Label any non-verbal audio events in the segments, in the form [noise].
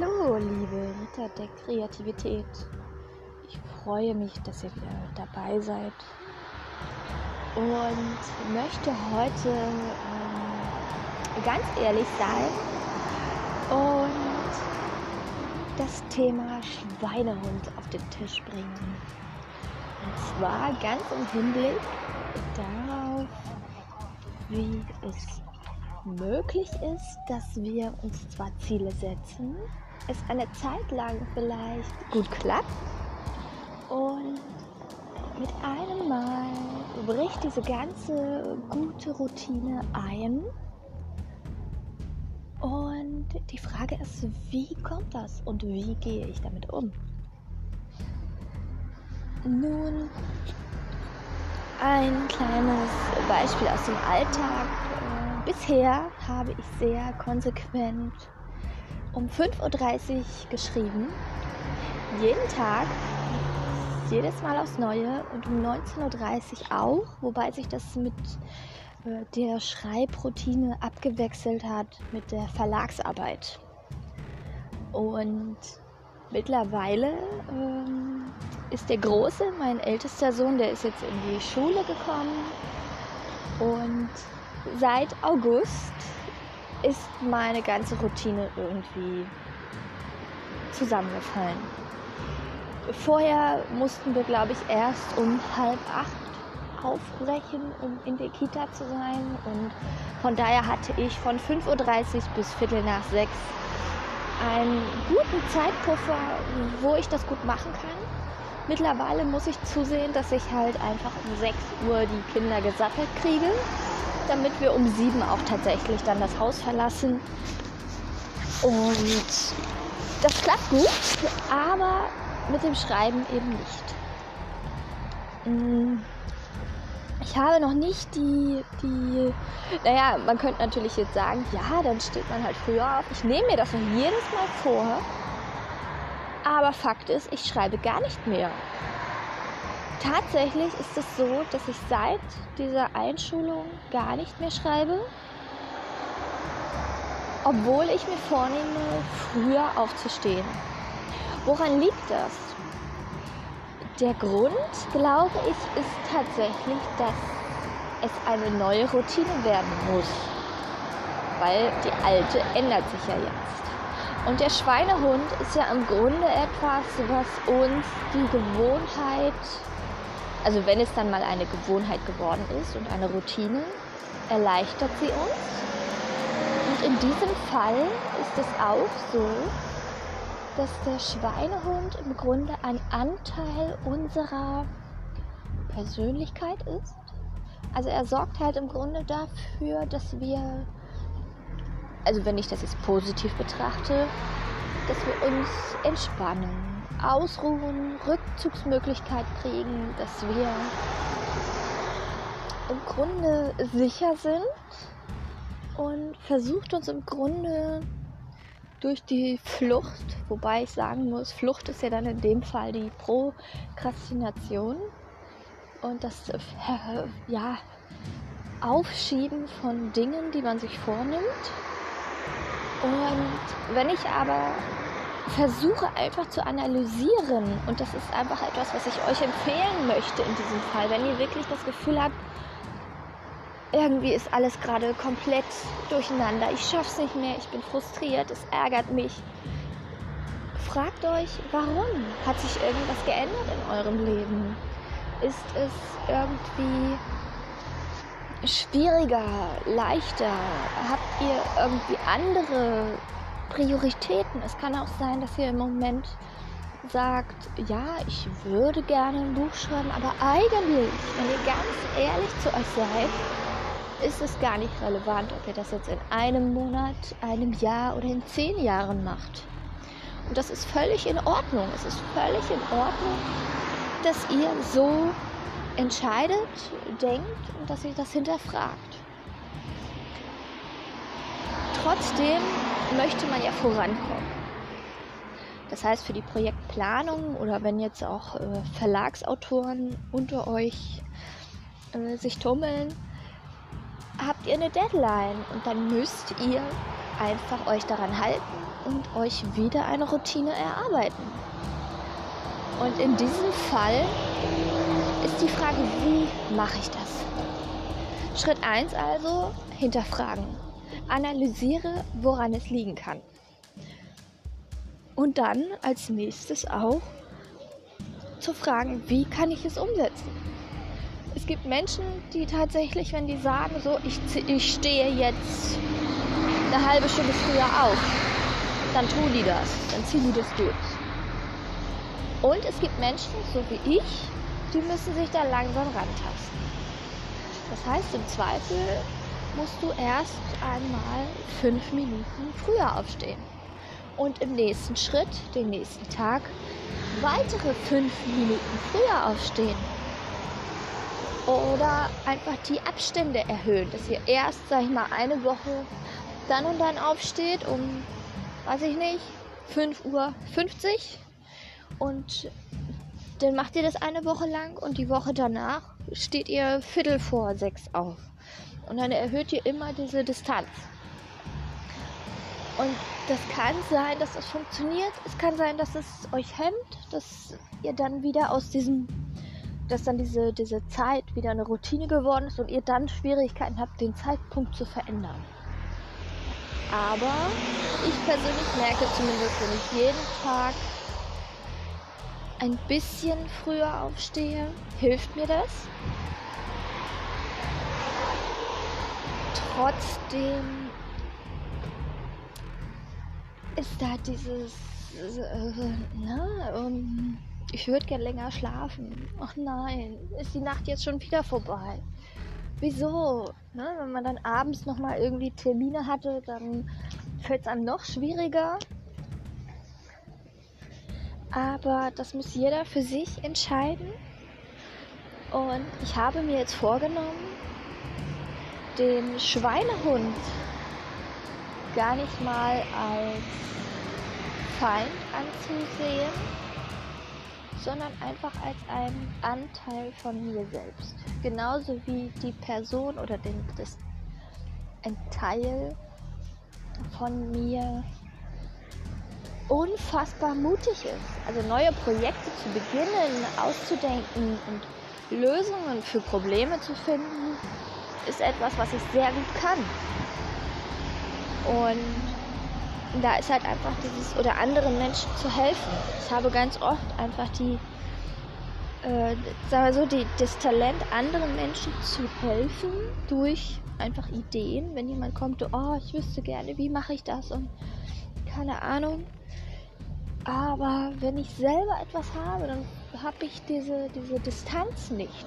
Hallo, liebe Ritter der Kreativität. Ich freue mich, dass ihr wieder dabei seid und möchte heute ähm, ganz ehrlich sein und das Thema Schweinehund auf den Tisch bringen. Und zwar ganz im Hinblick darauf, wie es möglich ist, dass wir uns zwar Ziele setzen, es eine Zeit lang vielleicht gut klappt und mit einem Mal bricht diese ganze gute Routine ein. Und die Frage ist, wie kommt das und wie gehe ich damit um? Nun, ein kleines Beispiel aus dem Alltag Bisher habe ich sehr konsequent um 5.30 Uhr geschrieben. Jeden Tag, jedes Mal aufs Neue und um 19.30 Uhr auch, wobei sich das mit äh, der Schreibroutine abgewechselt hat mit der Verlagsarbeit. Und mittlerweile ähm, ist der Große, mein ältester Sohn, der ist jetzt in die Schule gekommen und seit August ist meine ganze Routine irgendwie zusammengefallen. Vorher mussten wir, glaube ich, erst um halb acht aufbrechen, um in der Kita zu sein. Und von daher hatte ich von 5.30 Uhr bis Viertel nach sechs einen guten Zeitpuffer, wo ich das gut machen kann. Mittlerweile muss ich zusehen, dass ich halt einfach um 6 Uhr die Kinder gesattelt kriege damit wir um sieben auch tatsächlich dann das Haus verlassen. Und das klappt gut, aber mit dem Schreiben eben nicht. Mm, ich habe noch nicht die, die, naja, man könnte natürlich jetzt sagen, ja, dann steht man halt früher auf. Ich nehme mir das jedes Mal vor. Aber Fakt ist, ich schreibe gar nicht mehr. Tatsächlich ist es so, dass ich seit dieser Einschulung gar nicht mehr schreibe, obwohl ich mir vornehme, früher aufzustehen. Woran liegt das? Der Grund, glaube ich, ist tatsächlich, dass es eine neue Routine werden muss, weil die alte ändert sich ja jetzt. Und der Schweinehund ist ja im Grunde etwas, was uns die Gewohnheit also wenn es dann mal eine Gewohnheit geworden ist und eine Routine, erleichtert sie uns. Und in diesem Fall ist es auch so, dass der Schweinehund im Grunde ein Anteil unserer Persönlichkeit ist. Also er sorgt halt im Grunde dafür, dass wir, also wenn ich das jetzt positiv betrachte, dass wir uns entspannen, ausruhen, Rückzugsmöglichkeit kriegen, dass wir im Grunde sicher sind und versucht uns im Grunde durch die Flucht, wobei ich sagen muss, Flucht ist ja dann in dem Fall die Prokrastination und das äh, ja, Aufschieben von Dingen, die man sich vornimmt. Und wenn ich aber versuche einfach zu analysieren. Und das ist einfach etwas, was ich euch empfehlen möchte in diesem Fall. Wenn ihr wirklich das Gefühl habt, irgendwie ist alles gerade komplett durcheinander, ich schaff's nicht mehr, ich bin frustriert, es ärgert mich. Fragt euch, warum? Hat sich irgendwas geändert in eurem Leben? Ist es irgendwie schwieriger, leichter? Habt ihr irgendwie andere Prioritäten. Es kann auch sein, dass ihr im Moment sagt, ja, ich würde gerne ein Buch schreiben, aber eigentlich, wenn ihr ganz ehrlich zu euch seid, ist es gar nicht relevant, ob ihr das jetzt in einem Monat, einem Jahr oder in zehn Jahren macht. Und das ist völlig in Ordnung. Es ist völlig in Ordnung, dass ihr so entscheidet, denkt und dass ihr das hinterfragt. Trotzdem möchte man ja vorankommen. Das heißt, für die Projektplanung oder wenn jetzt auch äh, Verlagsautoren unter euch äh, sich tummeln, habt ihr eine Deadline und dann müsst ihr einfach euch daran halten und euch wieder eine Routine erarbeiten. Und in diesem Fall ist die Frage, wie mache ich das? Schritt 1 also, hinterfragen. Analysiere, woran es liegen kann. Und dann als nächstes auch zu fragen, wie kann ich es umsetzen? Es gibt Menschen, die tatsächlich, wenn die sagen, so, ich, ich stehe jetzt eine halbe Stunde früher auf, dann tun die das, dann ziehen die das durch. Und es gibt Menschen, so wie ich, die müssen sich da langsam rantasten. Das heißt, im Zweifel musst du erst einmal fünf Minuten früher aufstehen. Und im nächsten Schritt, den nächsten Tag, weitere fünf Minuten früher aufstehen. Oder einfach die Abstände erhöhen, dass ihr erst, sag ich mal, eine Woche dann und dann aufsteht um, weiß ich nicht, 5.50 Uhr und dann macht ihr das eine Woche lang und die Woche danach steht ihr Viertel vor sechs auf. Und dann erhöht ihr immer diese Distanz. Und das kann sein, dass das funktioniert. Es kann sein, dass es euch hemmt, dass ihr dann wieder aus diesem, dass dann diese, diese Zeit wieder eine Routine geworden ist und ihr dann Schwierigkeiten habt, den Zeitpunkt zu verändern. Aber ich persönlich merke zumindest, wenn ich jeden Tag ein bisschen früher aufstehe, hilft mir das. Trotzdem ist da dieses, äh, na, um, ähm, ich würde gern länger schlafen. Ach nein, ist die Nacht jetzt schon wieder vorbei? Wieso? Ne? Wenn man dann abends nochmal irgendwie Termine hatte, dann fällt es einem noch schwieriger. Aber das muss jeder für sich entscheiden. Und ich habe mir jetzt vorgenommen, den Schweinehund gar nicht mal als Feind anzusehen, sondern einfach als einen Anteil von mir selbst. Genauso wie die Person oder den, das, ein Teil von mir unfassbar mutig ist. Also neue Projekte zu beginnen, auszudenken und Lösungen für Probleme zu finden, ist etwas, was ich sehr gut kann. Und da ist halt einfach dieses, oder anderen Menschen zu helfen. Ich habe ganz oft einfach die, äh, sagen wir so, die, das Talent, anderen Menschen zu helfen durch einfach Ideen. Wenn jemand kommt, oh, ich wüsste gerne, wie mache ich das und keine Ahnung, aber wenn ich selber etwas habe, dann habe ich diese, diese Distanz nicht.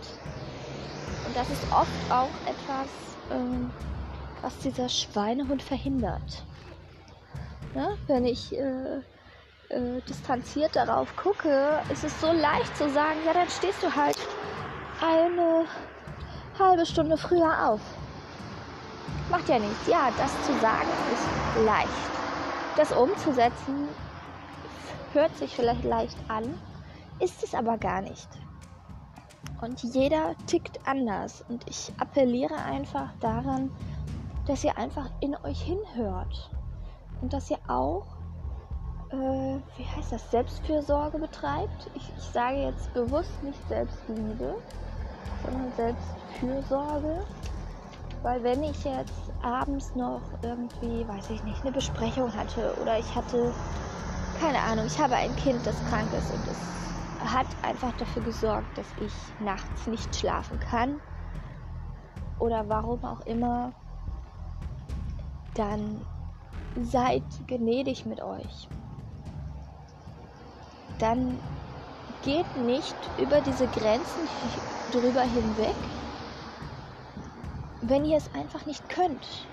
Und das ist oft auch etwas, ähm, was dieser Schweinehund verhindert. Ja, wenn ich äh, äh, distanziert darauf gucke, ist es so leicht zu sagen, ja, dann stehst du halt eine halbe Stunde früher auf. Macht ja nichts. Ja, das zu sagen ist leicht. Das umzusetzen hört sich vielleicht leicht an, ist es aber gar nicht. Und jeder tickt anders. Und ich appelliere einfach daran, dass ihr einfach in euch hinhört. Und dass ihr auch, äh, wie heißt das, Selbstfürsorge betreibt. Ich, ich sage jetzt bewusst nicht Selbstliebe, sondern Selbstfürsorge. Weil wenn ich jetzt abends noch irgendwie, weiß ich nicht, eine Besprechung hatte oder ich hatte keine Ahnung, ich habe ein Kind, das krank ist und es hat einfach dafür gesorgt, dass ich nachts nicht schlafen kann. Oder warum auch immer. Dann seid gnädig mit euch. Dann geht nicht über diese Grenzen drüber hinweg, wenn ihr es einfach nicht könnt.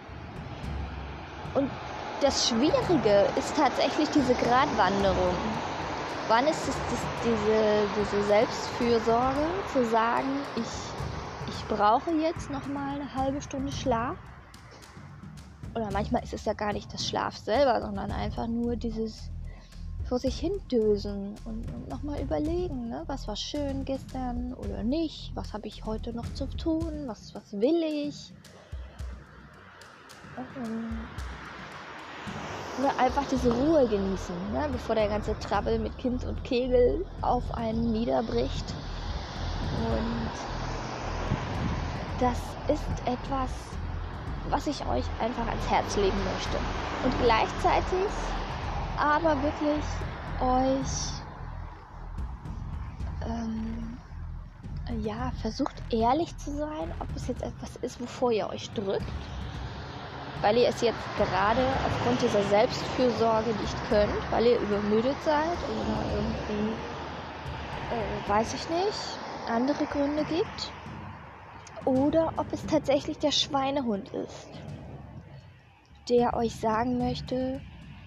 Und das Schwierige ist tatsächlich diese Gratwanderung. Wann ist es das, diese, diese Selbstfürsorge, zu sagen, ich, ich brauche jetzt noch mal eine halbe Stunde Schlaf? Oder manchmal ist es ja gar nicht das Schlaf selber, sondern einfach nur dieses vor sich hindösen und, und nochmal überlegen, ne? was war schön gestern oder nicht, was habe ich heute noch zu tun, was, was will ich. Und Oder einfach diese Ruhe genießen, ne? bevor der ganze Trouble mit Kind und Kegel auf einen niederbricht. Und das ist etwas, was ich euch einfach ans Herz legen möchte. Und gleichzeitig aber wirklich euch ähm, ja, versucht ehrlich zu sein, ob es jetzt etwas ist, wovor ihr euch drückt, weil ihr es jetzt gerade aufgrund dieser Selbstfürsorge nicht könnt, weil ihr übermüdet seid oder irgendwie, äh, weiß ich nicht, andere Gründe gibt. Oder ob es tatsächlich der Schweinehund ist, der euch sagen möchte,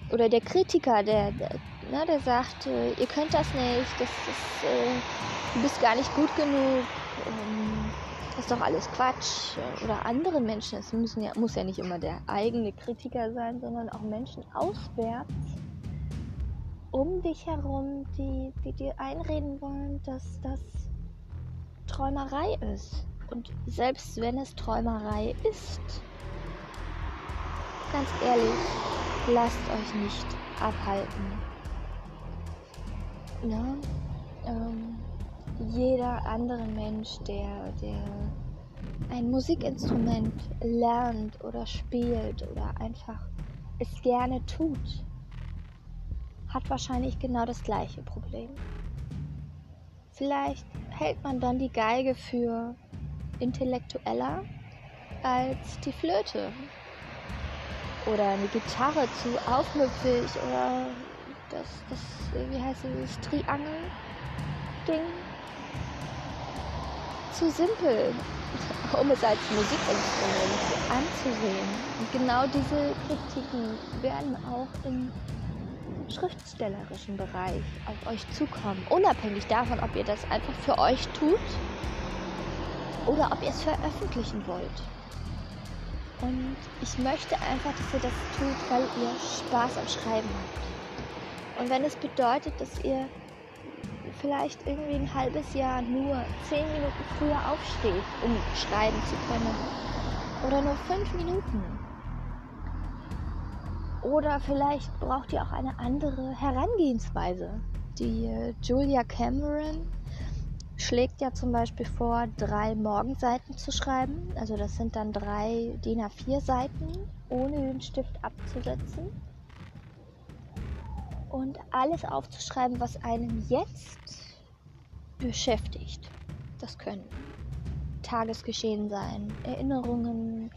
oder der Kritiker, der, der, ne, der sagt, äh, ihr könnt das nicht, das ist, äh, du bist gar nicht gut genug, ähm, das ist doch alles Quatsch. Oder andere Menschen, es müssen ja, muss ja nicht immer der eigene Kritiker sein, sondern auch Menschen auswärts um dich herum, die, die dir einreden wollen, dass das Träumerei ist. Und selbst wenn es Träumerei ist, ganz ehrlich, lasst euch nicht abhalten. Ja? Ähm, jeder andere Mensch, der, der ein Musikinstrument lernt oder spielt oder einfach es gerne tut, hat wahrscheinlich genau das gleiche Problem. Vielleicht hält man dann die Geige für intellektueller als die Flöte oder eine Gitarre zu aufmüpfig oder das, das, wie heißt das Triangel-Ding zu simpel, [laughs] um es als Musikinstrument anzusehen. Und genau diese Kritiken werden auch im schriftstellerischen Bereich auf euch zukommen. Unabhängig davon, ob ihr das einfach für euch tut oder ob ihr es veröffentlichen wollt. Und ich möchte einfach, dass ihr das tut, weil ihr Spaß am Schreiben habt. Und wenn es bedeutet, dass ihr vielleicht irgendwie ein halbes Jahr nur zehn Minuten früher aufsteht, um schreiben zu können. Oder nur fünf Minuten. Oder vielleicht braucht ihr auch eine andere Herangehensweise. Die äh, Julia Cameron schlägt ja zum Beispiel vor, drei Morgenseiten zu schreiben. Also das sind dann drei DIN A4 Seiten, ohne den Stift abzusetzen. Und alles aufzuschreiben, was einen jetzt beschäftigt. Das können Tagesgeschehen sein, Erinnerungen,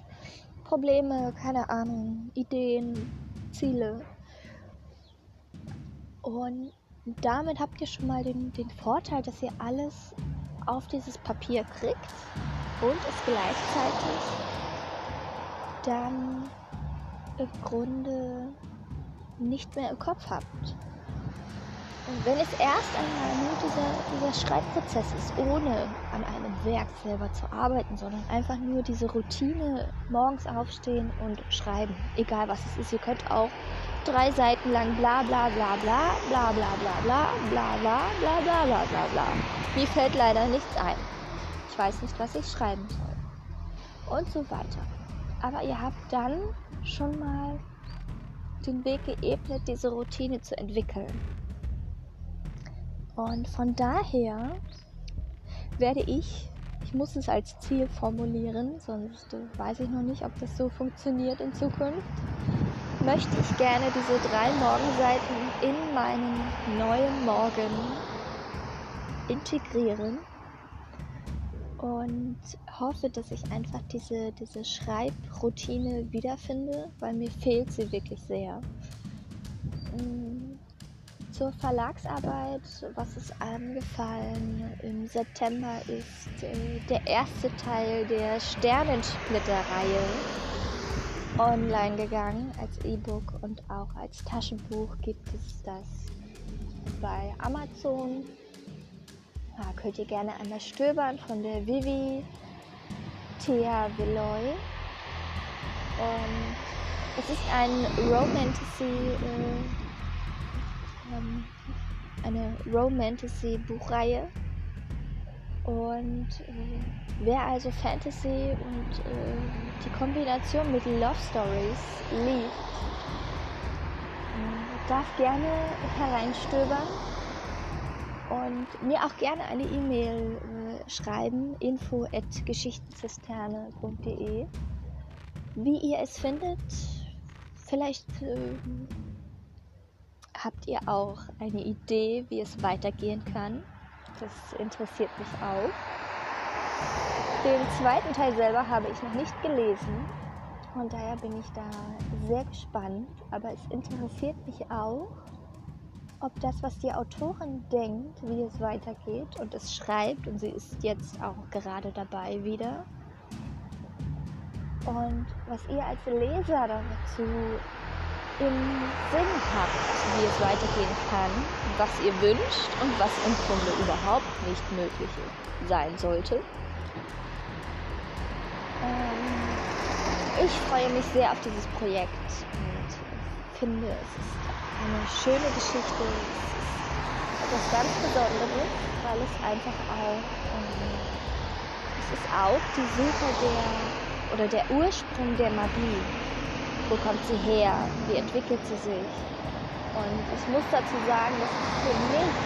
Probleme, keine Ahnung, Ideen, Ziele. Und damit habt ihr schon mal den, den Vorteil, dass ihr alles auf dieses Papier kriegt und es gleichzeitig dann im Grunde nicht mehr im Kopf habt. Und wenn es erst einmal nur dieser, dieser Schreibprozess ist, ohne an einem Werk selber zu arbeiten, sondern einfach nur diese Routine, morgens aufstehen und schreiben, egal was es ist. Ihr könnt auch drei Seiten lang bla bla bla bla bla bla bla bla bla bla bla bla bla bla bla. Mir fällt leider nichts ein. Ich weiß nicht, was ich schreiben soll. Und so weiter. Aber ihr habt dann schon mal den Weg geebnet, diese Routine zu entwickeln. Und von daher werde ich, ich muss es als Ziel formulieren, sonst weiß ich noch nicht, ob das so funktioniert in Zukunft, möchte ich gerne diese drei Morgenseiten in meinen neuen Morgen integrieren und hoffe, dass ich einfach diese, diese Schreibroutine wiederfinde, weil mir fehlt sie wirklich sehr. Mm, zur Verlagsarbeit, was ist angefallen im September, ist äh, der erste Teil der Sternensplitter-Reihe online gegangen als E-Book und auch als Taschenbuch gibt es das bei Amazon. Da könnt ihr gerne einmal stöbern von der Vivi Thea Villoy. Und es ist ein Romantasy, äh, ähm, eine Romantasy-Buchreihe. Und äh, wer also Fantasy und äh, die Kombination mit Love Stories liebt, darf gerne hereinstöbern und mir auch gerne eine E-Mail äh, schreiben, info at geschichtenzisterne.de, wie ihr es findet. Vielleicht äh, habt ihr auch eine Idee, wie es weitergehen kann. Das interessiert mich auch. Den zweiten Teil selber habe ich noch nicht gelesen. Von daher bin ich da sehr gespannt. Aber es interessiert mich auch, ob das, was die Autorin denkt, wie es weitergeht und es schreibt, und sie ist jetzt auch gerade dabei wieder. Und was ihr als Leser dazu im Sinn habt, wie es weitergehen kann, was ihr wünscht und was im Grunde überhaupt nicht möglich sein sollte. Ähm, ich freue mich sehr auf dieses Projekt finde, es ist eine schöne Geschichte. Es ist etwas ganz Besonderes, weil es einfach auch, ähm, es ist auch die Suche der oder der Ursprung der Magie. Wo kommt sie her? Wie entwickelt sie sich? Und ich muss dazu sagen, dass es für mich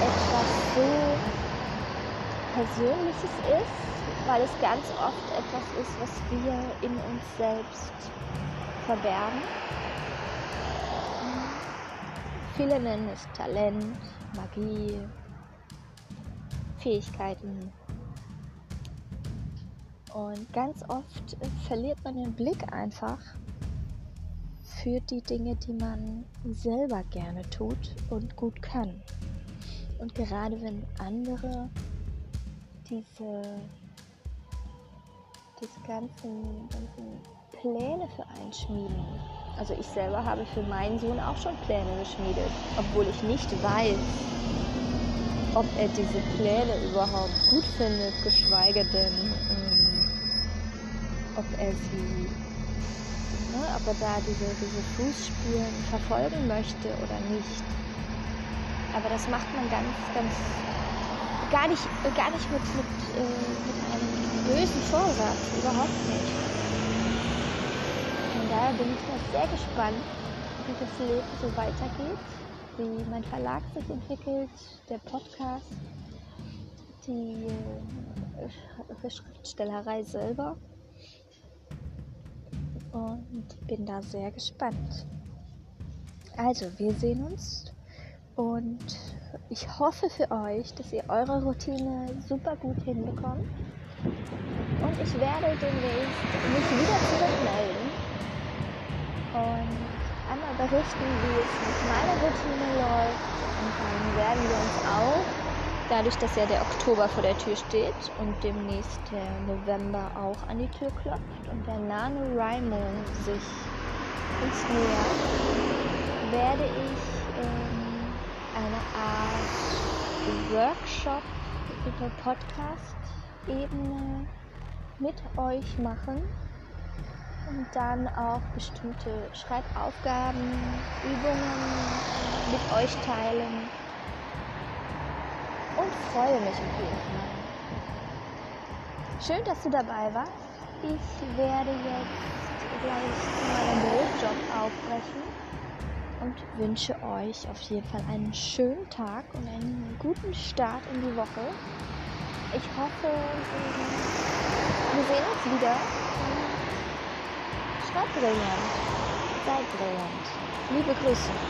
etwas so Persönliches ist, weil es ganz oft etwas ist, was wir in uns selbst verbergen. Viele nennen es Talent, Magie, Fähigkeiten. Und ganz oft verliert man den Blick einfach für die Dinge, die man selber gerne tut und gut kann. Und gerade wenn andere diese, diese ganzen, ganzen Pläne für einen schmieden, also ich selber habe für meinen Sohn auch schon Pläne geschmiedet, obwohl ich nicht weiß, ob er diese Pläne überhaupt gut findet, geschweige denn, ähm, ob er sie, ne, ob er da diese, diese Fußspuren verfolgen möchte oder nicht. Aber das macht man ganz, ganz, gar nicht, gar nicht mit, mit, äh, mit einem bösen Vorsatz, überhaupt nicht daher bin ich noch sehr gespannt, wie das Leben so weitergeht, wie mein Verlag sich entwickelt, der Podcast, die äh, Schriftstellerei selber. Und bin da sehr gespannt. Also, wir sehen uns und ich hoffe für euch, dass ihr eure Routine super gut hinbekommt. Und ich werde demnächst mich wieder zurückmelden und einmal berichten, wie es mit meiner Routine läuft. Und dann werden wir uns auch, dadurch, dass ja der Oktober vor der Tür steht und demnächst der November auch an die Tür klopft und der NaNoWriMo sich uns nähert, werde ich ähm, eine Art Workshop über Podcast-Ebene mit euch machen und dann auch bestimmte Schreibaufgaben, Übungen mit euch teilen und freue mich auf jeden Fall. Schön, dass du dabei warst. Ich werde jetzt gleich zu meinem Bürojob aufbrechen und wünsche euch auf jeden Fall einen schönen Tag und einen guten Start in die Woche. Ich hoffe, wir sehen uns wieder Zeitbrillant. Zeitbrillant. Liebe Grüße.